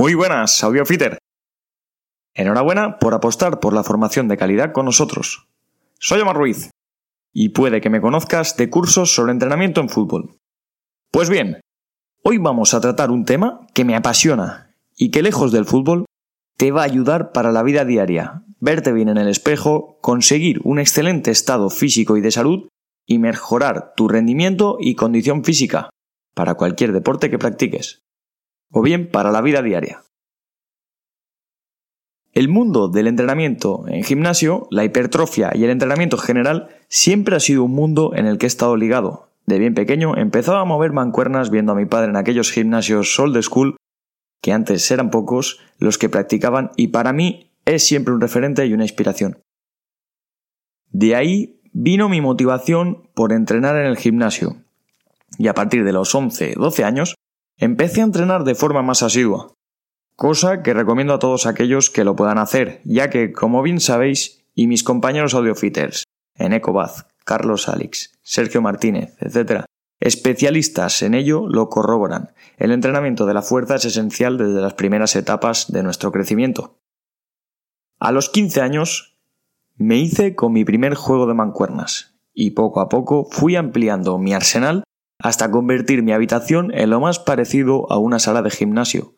Muy buenas, Audiofitter. Enhorabuena por apostar por la formación de calidad con nosotros. Soy Omar Ruiz y puede que me conozcas de cursos sobre entrenamiento en fútbol. Pues bien, hoy vamos a tratar un tema que me apasiona y que lejos del fútbol te va a ayudar para la vida diaria, verte bien en el espejo, conseguir un excelente estado físico y de salud y mejorar tu rendimiento y condición física para cualquier deporte que practiques o bien para la vida diaria. El mundo del entrenamiento en gimnasio, la hipertrofia y el entrenamiento general siempre ha sido un mundo en el que he estado ligado. De bien pequeño empezaba a mover mancuernas viendo a mi padre en aquellos gimnasios old school, que antes eran pocos, los que practicaban y para mí es siempre un referente y una inspiración. De ahí vino mi motivación por entrenar en el gimnasio. Y a partir de los 11-12 años Empecé a entrenar de forma más asidua, cosa que recomiendo a todos aquellos que lo puedan hacer, ya que, como bien sabéis, y mis compañeros audiofitters, en Ecobaz, Carlos Alix, Sergio Martínez, etc., especialistas en ello lo corroboran. El entrenamiento de la fuerza es esencial desde las primeras etapas de nuestro crecimiento. A los 15 años me hice con mi primer juego de mancuernas y poco a poco fui ampliando mi arsenal hasta convertir mi habitación en lo más parecido a una sala de gimnasio.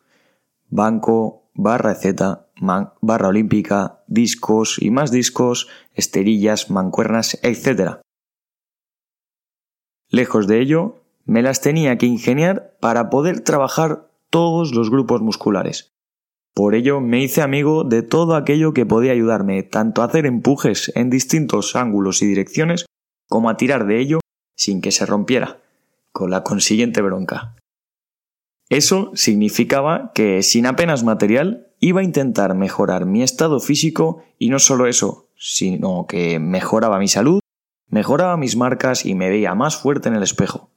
Banco, barra Z, barra olímpica, discos y más discos, esterillas, mancuernas, etc. Lejos de ello, me las tenía que ingeniar para poder trabajar todos los grupos musculares. Por ello me hice amigo de todo aquello que podía ayudarme tanto a hacer empujes en distintos ángulos y direcciones como a tirar de ello sin que se rompiera con la consiguiente bronca. Eso significaba que, sin apenas material, iba a intentar mejorar mi estado físico y no solo eso, sino que mejoraba mi salud, mejoraba mis marcas y me veía más fuerte en el espejo.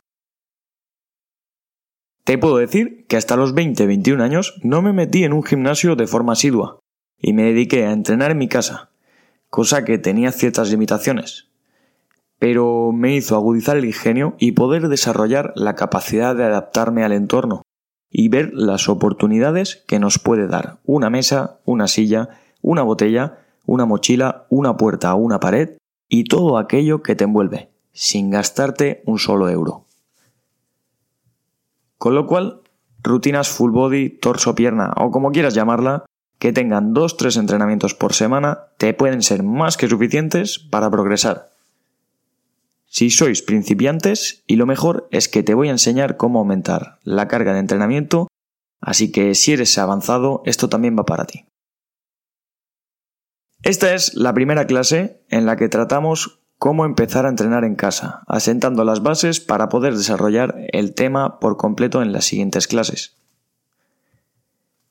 Te puedo decir que hasta los 20-21 años no me metí en un gimnasio de forma asidua y me dediqué a entrenar en mi casa, cosa que tenía ciertas limitaciones, pero me hizo agudizar el ingenio y poder desarrollar la capacidad de adaptarme al entorno y ver las oportunidades que nos puede dar una mesa, una silla, una botella, una mochila, una puerta o una pared y todo aquello que te envuelve, sin gastarte un solo euro. Con lo cual, rutinas full body, torso, pierna o como quieras llamarla, que tengan 2-3 entrenamientos por semana, te pueden ser más que suficientes para progresar si sois principiantes y lo mejor es que te voy a enseñar cómo aumentar la carga de entrenamiento, así que si eres avanzado, esto también va para ti. Esta es la primera clase en la que tratamos cómo empezar a entrenar en casa, asentando las bases para poder desarrollar el tema por completo en las siguientes clases.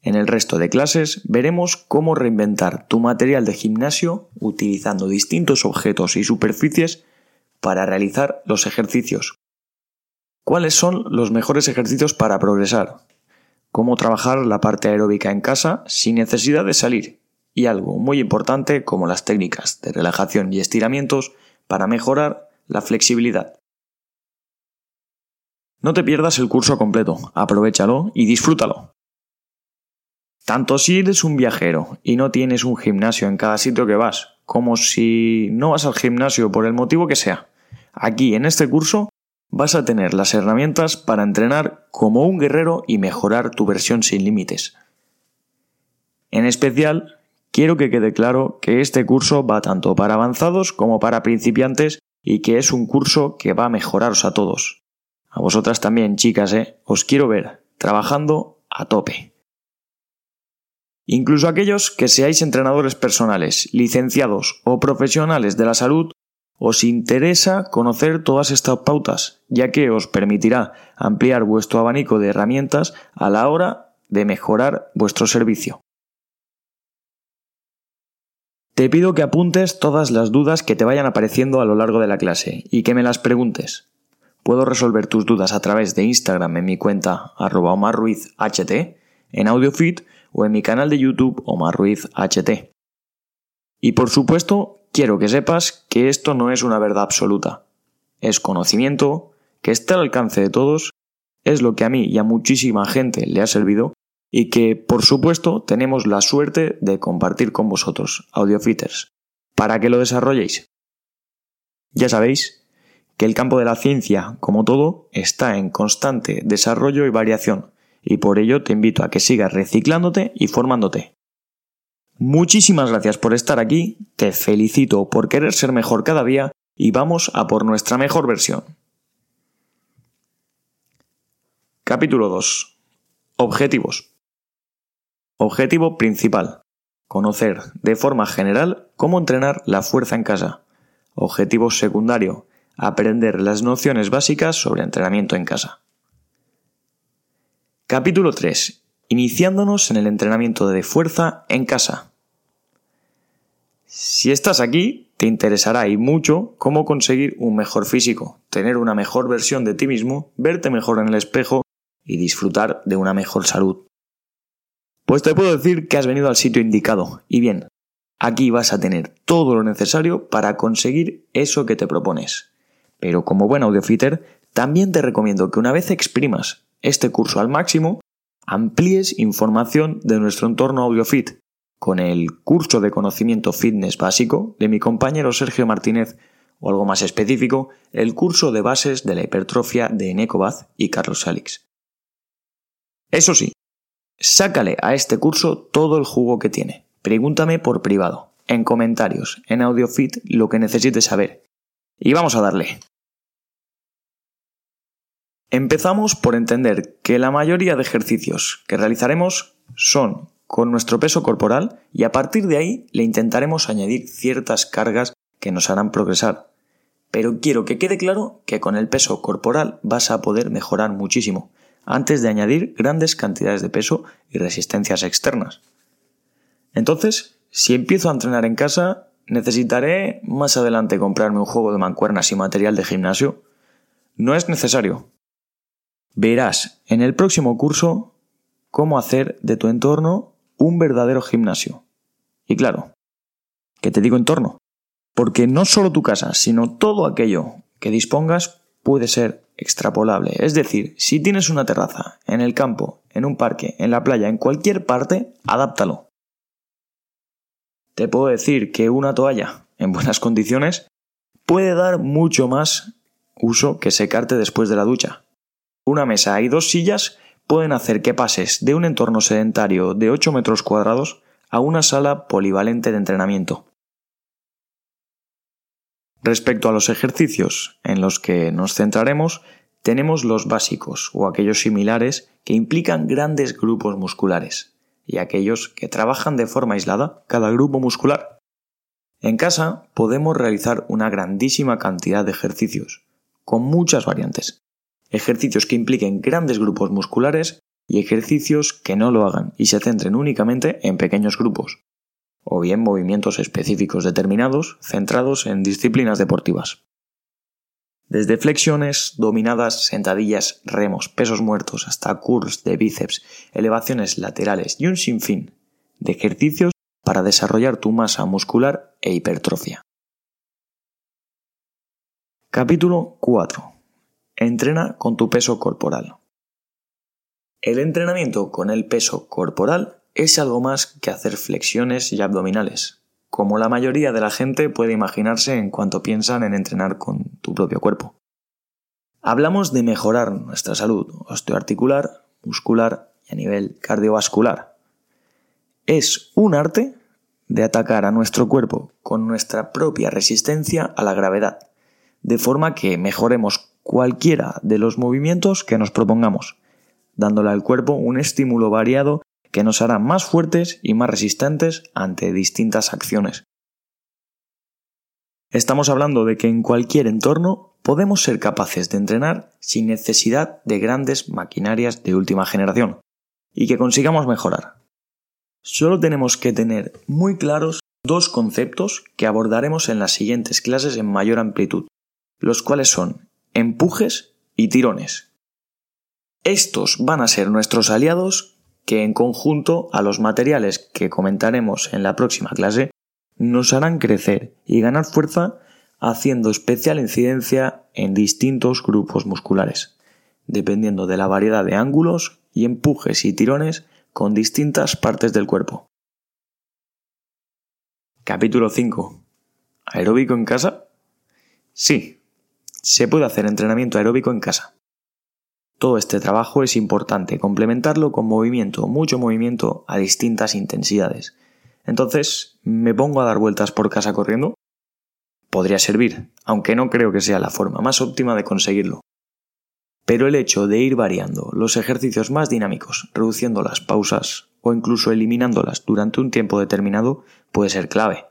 En el resto de clases veremos cómo reinventar tu material de gimnasio utilizando distintos objetos y superficies para realizar los ejercicios. ¿Cuáles son los mejores ejercicios para progresar? Cómo trabajar la parte aeróbica en casa sin necesidad de salir. Y algo muy importante como las técnicas de relajación y estiramientos para mejorar la flexibilidad. No te pierdas el curso completo, aprovechalo y disfrútalo. Tanto si eres un viajero y no tienes un gimnasio en cada sitio que vas, como si no vas al gimnasio por el motivo que sea. Aquí en este curso vas a tener las herramientas para entrenar como un guerrero y mejorar tu versión sin límites. En especial, quiero que quede claro que este curso va tanto para avanzados como para principiantes y que es un curso que va a mejoraros a todos. A vosotras también, chicas, ¿eh? Os quiero ver trabajando a tope. Incluso aquellos que seáis entrenadores personales, licenciados o profesionales de la salud, os interesa conocer todas estas pautas, ya que os permitirá ampliar vuestro abanico de herramientas a la hora de mejorar vuestro servicio. Te pido que apuntes todas las dudas que te vayan apareciendo a lo largo de la clase y que me las preguntes. Puedo resolver tus dudas a través de Instagram en mi cuenta arroba omarruizht, en AudioFit o en mi canal de YouTube Omar Y por supuesto, quiero que sepas que esto no es una verdad absoluta. Es conocimiento que está al alcance de todos, es lo que a mí y a muchísima gente le ha servido y que, por supuesto, tenemos la suerte de compartir con vosotros, audiofitters, para que lo desarrolléis. Ya sabéis que el campo de la ciencia, como todo, está en constante desarrollo y variación, y por ello te invito a que sigas reciclándote y formándote. Muchísimas gracias por estar aquí, te felicito por querer ser mejor cada día y vamos a por nuestra mejor versión. Capítulo 2. Objetivos. Objetivo principal. Conocer de forma general cómo entrenar la fuerza en casa. Objetivo secundario. Aprender las nociones básicas sobre entrenamiento en casa. Capítulo 3. Iniciándonos en el entrenamiento de fuerza en casa. Si estás aquí, te interesará y mucho cómo conseguir un mejor físico, tener una mejor versión de ti mismo, verte mejor en el espejo y disfrutar de una mejor salud. Pues te puedo decir que has venido al sitio indicado. Y bien, aquí vas a tener todo lo necesario para conseguir eso que te propones. Pero como buen audiofitter, también te recomiendo que una vez exprimas este curso al máximo, amplíes información de nuestro entorno AudioFit con el curso de conocimiento fitness básico de mi compañero Sergio Martínez o algo más específico, el curso de bases de la hipertrofia de Enecobath y Carlos Salix. Eso sí, Sácale a este curso todo el jugo que tiene. Pregúntame por privado, en comentarios, en AudioFit, lo que necesites saber. Y vamos a darle. Empezamos por entender que la mayoría de ejercicios que realizaremos son con nuestro peso corporal y a partir de ahí le intentaremos añadir ciertas cargas que nos harán progresar. Pero quiero que quede claro que con el peso corporal vas a poder mejorar muchísimo antes de añadir grandes cantidades de peso y resistencias externas. Entonces, si empiezo a entrenar en casa, necesitaré más adelante comprarme un juego de mancuernas y material de gimnasio. No es necesario. Verás en el próximo curso cómo hacer de tu entorno un verdadero gimnasio. Y claro, que te digo entorno, porque no solo tu casa, sino todo aquello que dispongas puede ser extrapolable. Es decir, si tienes una terraza, en el campo, en un parque, en la playa, en cualquier parte, adáptalo. Te puedo decir que una toalla, en buenas condiciones, puede dar mucho más uso que secarte después de la ducha. Una mesa y dos sillas pueden hacer que pases de un entorno sedentario de 8 metros cuadrados a una sala polivalente de entrenamiento. Respecto a los ejercicios en los que nos centraremos, tenemos los básicos o aquellos similares que implican grandes grupos musculares y aquellos que trabajan de forma aislada cada grupo muscular. En casa podemos realizar una grandísima cantidad de ejercicios, con muchas variantes. Ejercicios que impliquen grandes grupos musculares y ejercicios que no lo hagan y se centren únicamente en pequeños grupos o bien movimientos específicos determinados centrados en disciplinas deportivas. Desde flexiones, dominadas, sentadillas, remos, pesos muertos, hasta curls de bíceps, elevaciones laterales y un sinfín de ejercicios para desarrollar tu masa muscular e hipertrofia. Capítulo 4. Entrena con tu peso corporal. El entrenamiento con el peso corporal es algo más que hacer flexiones y abdominales, como la mayoría de la gente puede imaginarse en cuanto piensan en entrenar con tu propio cuerpo. Hablamos de mejorar nuestra salud osteoarticular, muscular y a nivel cardiovascular. Es un arte de atacar a nuestro cuerpo con nuestra propia resistencia a la gravedad, de forma que mejoremos cualquiera de los movimientos que nos propongamos, dándole al cuerpo un estímulo variado que nos hará más fuertes y más resistentes ante distintas acciones. Estamos hablando de que en cualquier entorno podemos ser capaces de entrenar sin necesidad de grandes maquinarias de última generación, y que consigamos mejorar. Solo tenemos que tener muy claros dos conceptos que abordaremos en las siguientes clases en mayor amplitud, los cuales son empujes y tirones. Estos van a ser nuestros aliados que en conjunto a los materiales que comentaremos en la próxima clase nos harán crecer y ganar fuerza haciendo especial incidencia en distintos grupos musculares, dependiendo de la variedad de ángulos y empujes y tirones con distintas partes del cuerpo. Capítulo 5. ¿Aeróbico en casa? Sí, se puede hacer entrenamiento aeróbico en casa. Todo este trabajo es importante complementarlo con movimiento, mucho movimiento a distintas intensidades. Entonces, ¿me pongo a dar vueltas por casa corriendo? Podría servir, aunque no creo que sea la forma más óptima de conseguirlo. Pero el hecho de ir variando los ejercicios más dinámicos, reduciendo las pausas o incluso eliminándolas durante un tiempo determinado puede ser clave.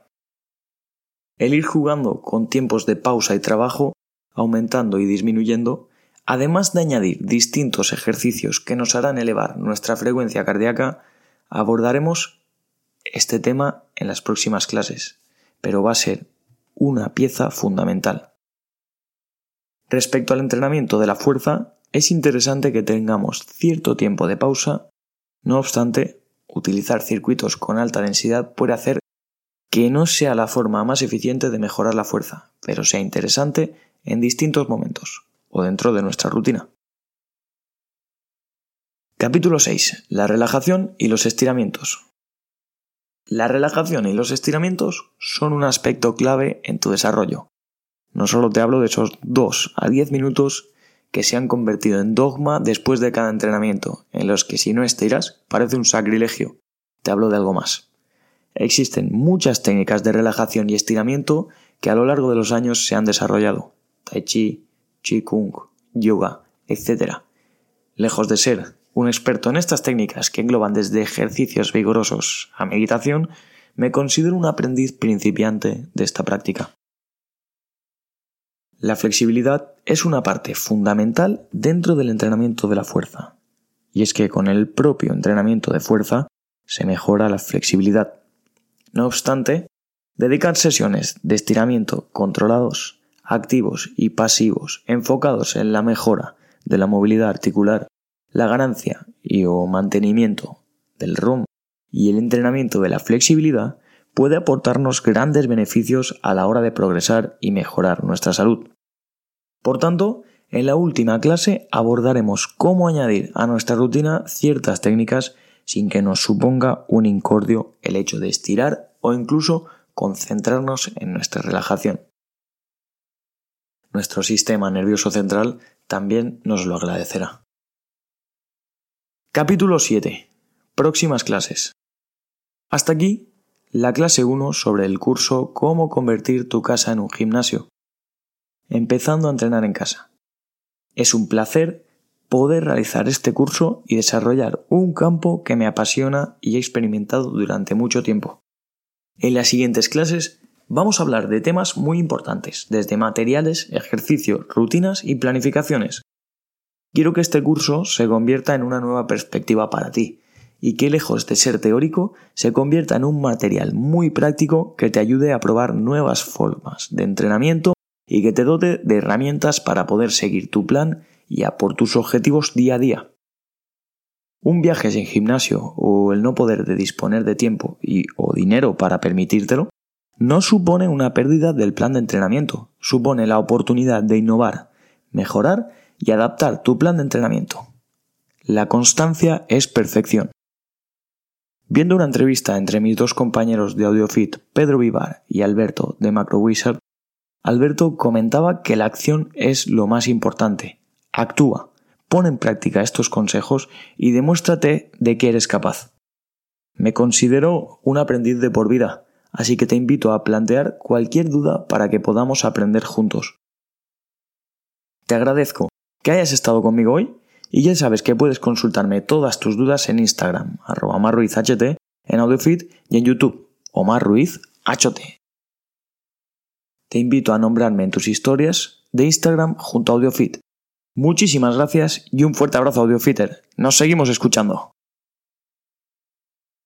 El ir jugando con tiempos de pausa y trabajo, aumentando y disminuyendo, además de añadir distintos ejercicios que nos harán elevar nuestra frecuencia cardíaca, abordaremos este tema en las próximas clases, pero va a ser una pieza fundamental. Respecto al entrenamiento de la fuerza, es interesante que tengamos cierto tiempo de pausa, no obstante, utilizar circuitos con alta densidad puede hacer que no sea la forma más eficiente de mejorar la fuerza, pero sea interesante en distintos momentos o dentro de nuestra rutina. Capítulo 6. La relajación y los estiramientos. La relajación y los estiramientos son un aspecto clave en tu desarrollo. No solo te hablo de esos 2 a 10 minutos que se han convertido en dogma después de cada entrenamiento, en los que si no estiras parece un sacrilegio. Te hablo de algo más. Existen muchas técnicas de relajación y estiramiento que a lo largo de los años se han desarrollado. Tai chi, Qigong, yoga, etc. Lejos de ser un experto en estas técnicas que engloban desde ejercicios vigorosos a meditación, me considero un aprendiz principiante de esta práctica. La flexibilidad es una parte fundamental dentro del entrenamiento de la fuerza, y es que con el propio entrenamiento de fuerza se mejora la flexibilidad. No obstante, dedicar sesiones de estiramiento controlados, activos y pasivos enfocados en la mejora de la movilidad articular la ganancia y o mantenimiento del ROM y el entrenamiento de la flexibilidad puede aportarnos grandes beneficios a la hora de progresar y mejorar nuestra salud. Por tanto, en la última clase abordaremos cómo añadir a nuestra rutina ciertas técnicas sin que nos suponga un incordio el hecho de estirar o incluso concentrarnos en nuestra relajación. Nuestro sistema nervioso central también nos lo agradecerá. Capítulo 7. Próximas clases. Hasta aquí la clase 1 sobre el curso Cómo convertir tu casa en un gimnasio. Empezando a entrenar en casa. Es un placer poder realizar este curso y desarrollar un campo que me apasiona y he experimentado durante mucho tiempo. En las siguientes clases vamos a hablar de temas muy importantes, desde materiales, ejercicios, rutinas y planificaciones, Quiero que este curso se convierta en una nueva perspectiva para ti y que lejos de ser teórico se convierta en un material muy práctico que te ayude a probar nuevas formas de entrenamiento y que te dote de herramientas para poder seguir tu plan y a por tus objetivos día a día. Un viaje sin gimnasio o el no poder de disponer de tiempo y o dinero para permitírtelo no supone una pérdida del plan de entrenamiento, supone la oportunidad de innovar, mejorar y adaptar tu plan de entrenamiento. La constancia es perfección. Viendo una entrevista entre mis dos compañeros de AudioFit, Pedro Vivar y Alberto de MacroWizard, Alberto comentaba que la acción es lo más importante. Actúa, pon en práctica estos consejos y demuéstrate de que eres capaz. Me considero un aprendiz de por vida, así que te invito a plantear cualquier duda para que podamos aprender juntos. Te agradezco que hayas estado conmigo hoy y ya sabes que puedes consultarme todas tus dudas en Instagram, arroba marruizht, en AudioFit y en YouTube, Omar Ruiz Te invito a nombrarme en tus historias de Instagram junto a AudioFit. Muchísimas gracias y un fuerte abrazo AudioFitter. Nos seguimos escuchando.